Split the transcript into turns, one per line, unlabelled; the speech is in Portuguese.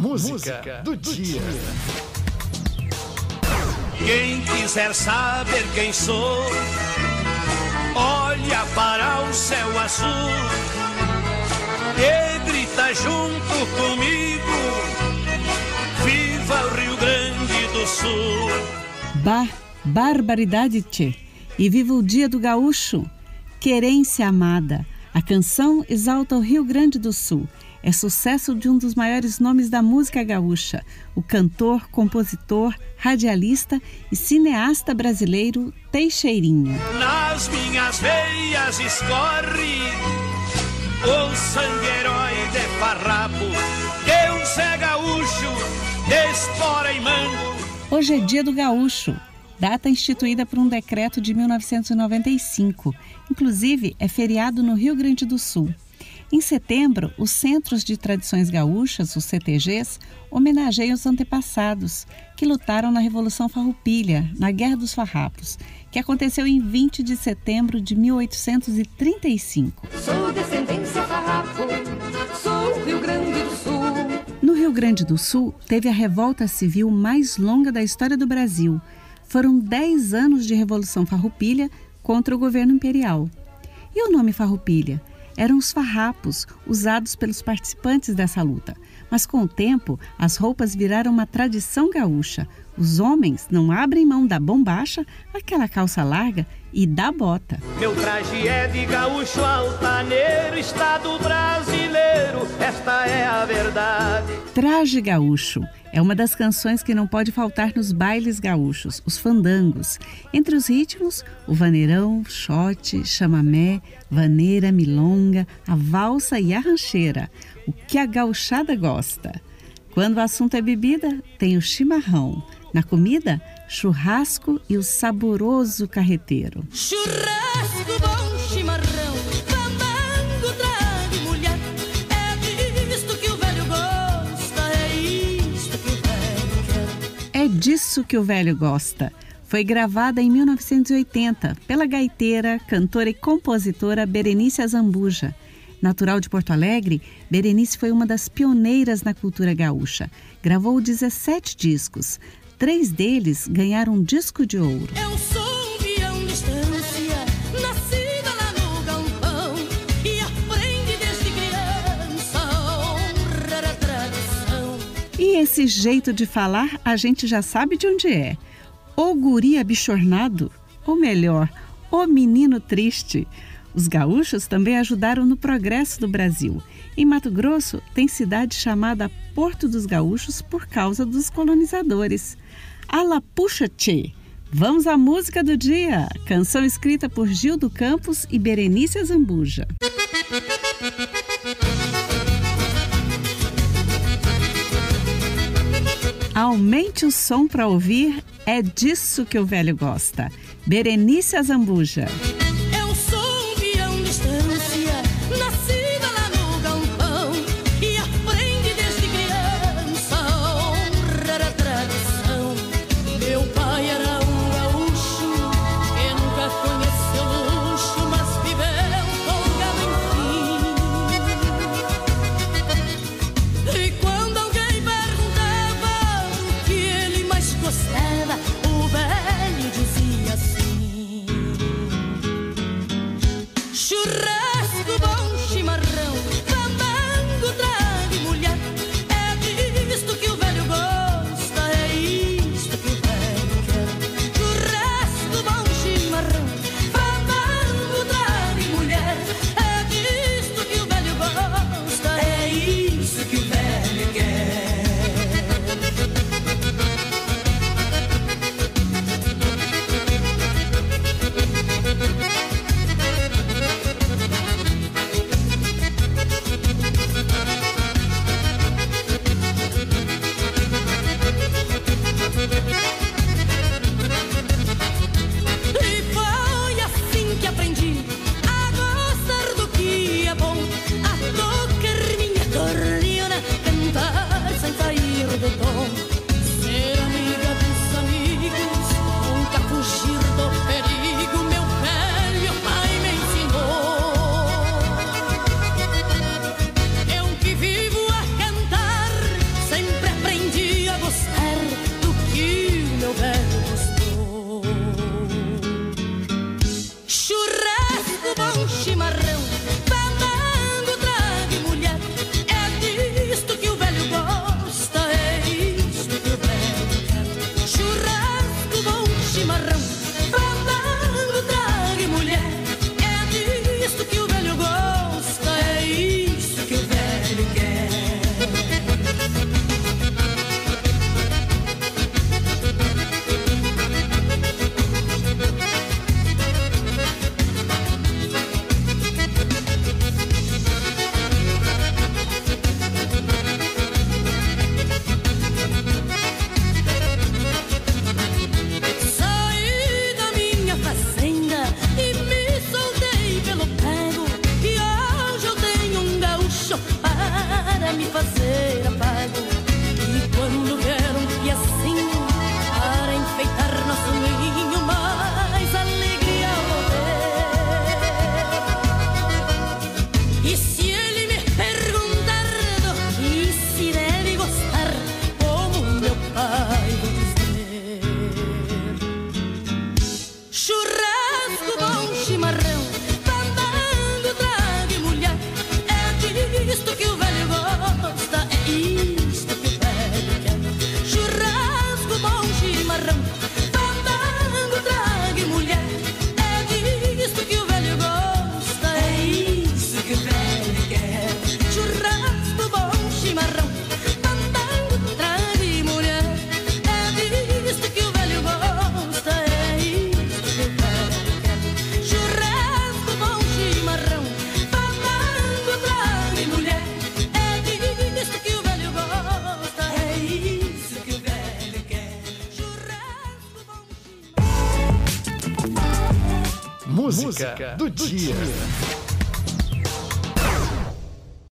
Música, Música do, do dia. dia.
Quem quiser saber quem sou, olha para o céu azul e grita junto comigo: Viva o Rio Grande do Sul!
Bah, barbaridade, tchê! E viva o dia do gaúcho! Querência amada! A canção exalta o Rio Grande do Sul é sucesso de um dos maiores nomes da música gaúcha, o cantor, compositor, radialista e cineasta brasileiro Teixeirinho.
Nas minhas veias escorre o sangue herói de farrapo, Deus é gaúcho, espora e mango.
Hoje é dia do gaúcho, data instituída por um decreto de 1995. Inclusive, é feriado no Rio Grande do Sul. Em setembro, os Centros de Tradições Gaúchas, os CTGs, homenageiam os antepassados que lutaram na Revolução Farroupilha, na Guerra dos Farrapos, que aconteceu em 20 de setembro de 1835.
Sou descendência farrapo, sou Rio Grande do Sul.
No Rio Grande do Sul, teve a revolta civil mais longa da história do Brasil. Foram 10 anos de Revolução Farroupilha contra o governo imperial. E o nome Farroupilha? Eram os farrapos usados pelos participantes dessa luta. Mas com o tempo, as roupas viraram uma tradição gaúcha. Os homens não abrem mão da bombacha, aquela calça larga e da bota.
Meu traje é de gaúcho altaneiro, estado brasileiro, esta é a verdade.
Traje gaúcho é uma das canções que não pode faltar nos bailes gaúchos, os fandangos. Entre os ritmos, o vaneirão, xote, chamamé, vaneira, milonga, a valsa e a rancheira. O que a gauchada gosta. Quando o assunto é bebida, tem o chimarrão. Na comida, churrasco e o saboroso carreteiro.
Churrasco bom
disso que o velho gosta. Foi gravada em 1980 pela gaiteira, cantora e compositora Berenice Azambuja. Natural de Porto Alegre, Berenice foi uma das pioneiras na cultura gaúcha. Gravou 17 discos, Três deles ganharam um disco de ouro.
Eu
esse jeito de falar a gente já sabe de onde é. O guri abichornado, ou melhor, o menino triste. Os gaúchos também ajudaram no progresso do Brasil. Em Mato Grosso, tem cidade chamada Porto dos Gaúchos por causa dos colonizadores. Alapuxa Tchê. Vamos à música do dia. Canção escrita por Gildo Campos e Berenice Zambuja. Aumente o som para ouvir, é disso que o velho gosta. Berenice Azambuja.
Música do dia.